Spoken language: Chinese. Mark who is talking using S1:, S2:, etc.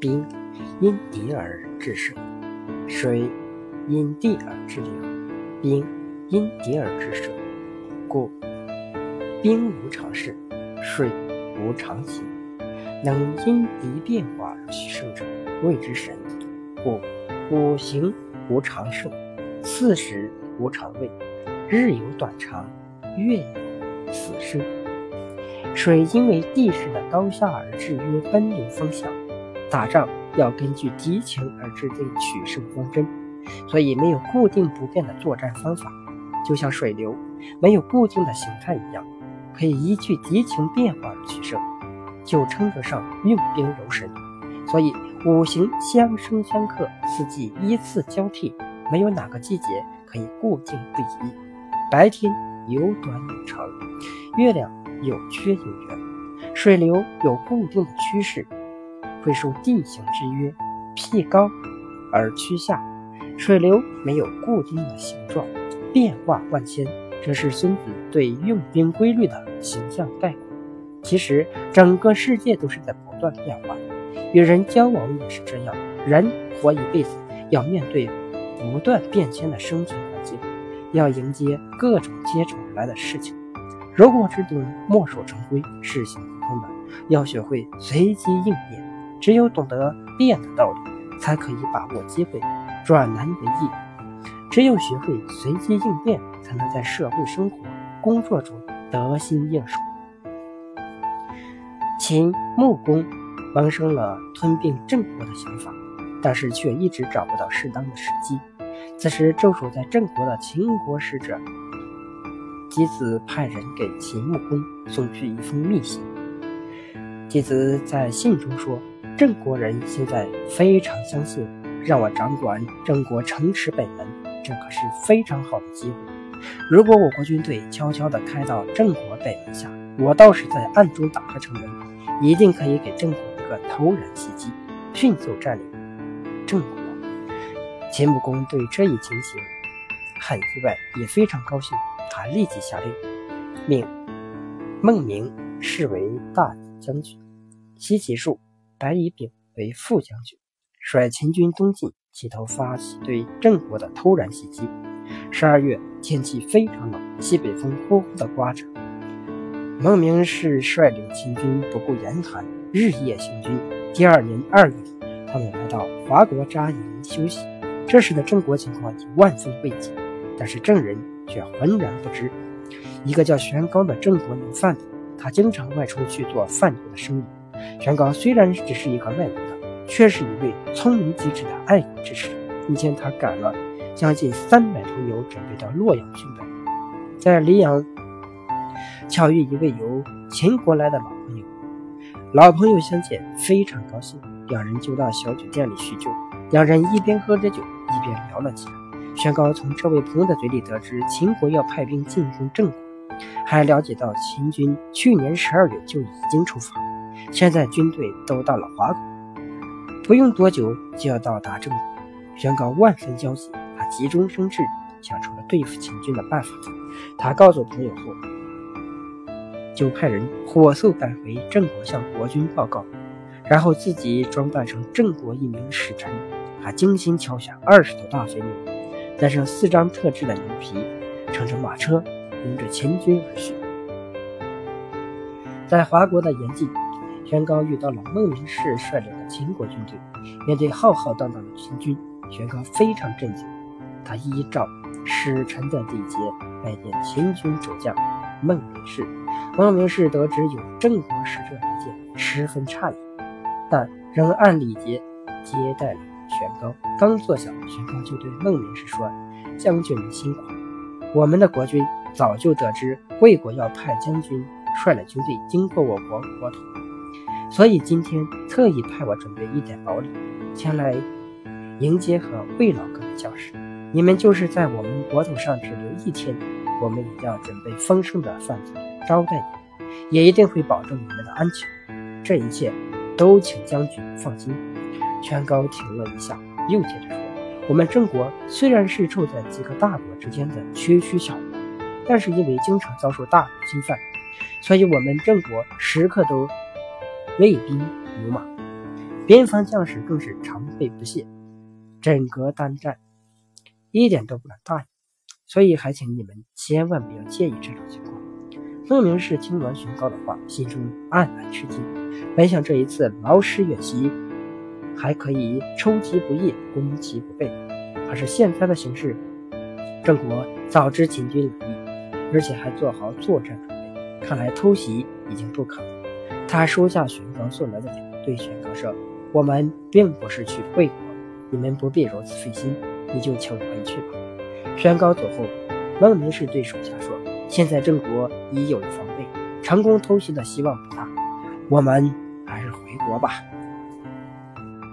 S1: 兵因敌而制胜，水因地而制流，兵因敌而制胜。故兵无常势，水无常形，能因敌变化而取胜者，谓之神。故五行无常盛，四时无常位，日有短长，月有死生。水因为地势的高下而制约奔流方向，打仗要根据敌情而制定取胜方针，所以没有固定不变的作战方法，就像水流没有固定的形态一样，可以依据敌情变化而取胜，就称得上用兵柔神。所以五行相生相克，四季依次交替，没有哪个季节可以固定不移。白天有短有长，月亮有缺有圆，水流有固定的趋势，会受地形制约，辟高而趋下。水流没有固定的形状，变化万千。这是孙子对用兵规律的形象概括。其实整个世界都是在不断变化。与人交往也是这样，人活一辈子要面对不断变迁的生存环境，要迎接各种接踵而来的事情。如果只懂墨守成规是行不通的，要学会随机应变。只有懂得变的道理，才可以把握机会，转难为易。只有学会随机应变，才能在社会生活、工作中得心应手。秦穆公。萌生了吞并郑国的想法，但是却一直找不到适当的时机。此时，驻守在郑国的秦国使者箕子派人给秦穆公送去一封密信。箕子在信中说：“郑国人现在非常相信，让我掌管郑国城池北门，这可是非常好的机会。如果我国军队悄悄地开到郑国北门下，我倒是在暗中打开城门，一定可以给郑国一个。”突然袭击，迅速占领郑国。秦穆公对这一情形很意外，也非常高兴。他立即下令，命孟明视为大将军，西岐树、白乙丙为副将军，率秦军东进，企图发起对郑国的突然袭击。十二月，天气非常冷，西北风呼呼地刮着。孟明氏率领秦军不顾严寒。日夜行军。第二年二月，他们来到华国扎营休息。这时的郑国情况已万分危急，但是郑人却浑然不知。一个叫玄高的郑国牛贩子，他经常外出去做贩毒的生意。玄高虽然只是一个外门的，却是一位聪明机智的爱国之士。一天，他赶了将近三百头牛，准备到洛阳去卖。在黎阳，巧遇一位由秦国来的老朋友。老朋友相见，非常高兴，两人就到小酒店里叙旧。两人一边喝着酒，一边聊了起来。宣高从这位朋友的嘴里得知秦国要派兵进攻郑国，还了解到秦军去年十二月就已经出发，现在军队都到了华国，不用多久就要到达郑国。宣高万分焦急，他急中生智，想出了对付秦军的办法。他告诉朋友后。就派人火速赶回郑国向国君报告，然后自己装扮成郑国一名使臣，还精心挑选二十头大肥牛，带上四张特制的牛皮，乘着马车，迎着秦军而去。在华国的严禁，宣高遇到了孟明氏率领的秦国军队，面对浩浩荡荡的秦军，宣高非常震惊，他依照使臣的礼节拜见秦军主将孟明氏。孟明氏得知有郑国使者来见，十分诧异，但仍按礼节接待了玄高。刚坐下，玄高就对孟明氏说：“将军辛苦了，我们的国君早就得知魏国要派将军率领军队经过我国国土，所以今天特意派我准备一点薄礼前来迎接和慰劳各位将士。你们就是在我们国土上只留一天，我们也要准备丰盛的饭菜。”招待你们，也一定会保证你们的安全。这一切都请将军放心。宣高停了一下，又接着说：“我们郑国虽然是处在几个大国之间的区区小国，但是因为经常遭受大国侵犯，所以我们郑国时刻都威兵如马，边防将士更是常备不懈，整个单战一点都不敢大意。所以还请你们千万不要介意这种情况。孟明氏听完玄高的话，心中暗暗吃惊。本想这一次劳师远袭，还可以出其不意、攻其不备，可是现在的形势，郑国早知秦军来意，而且还做好作战准备，看来偷袭已经不可能。他收下玄高送来的礼，对玄高说：“我们并不是去魏国，你们不必如此费心，你就请回去吧。”玄高走后，孟明氏对手下说：“现在郑国已有了防备，成功偷袭的希望不大，我们还是回国吧。”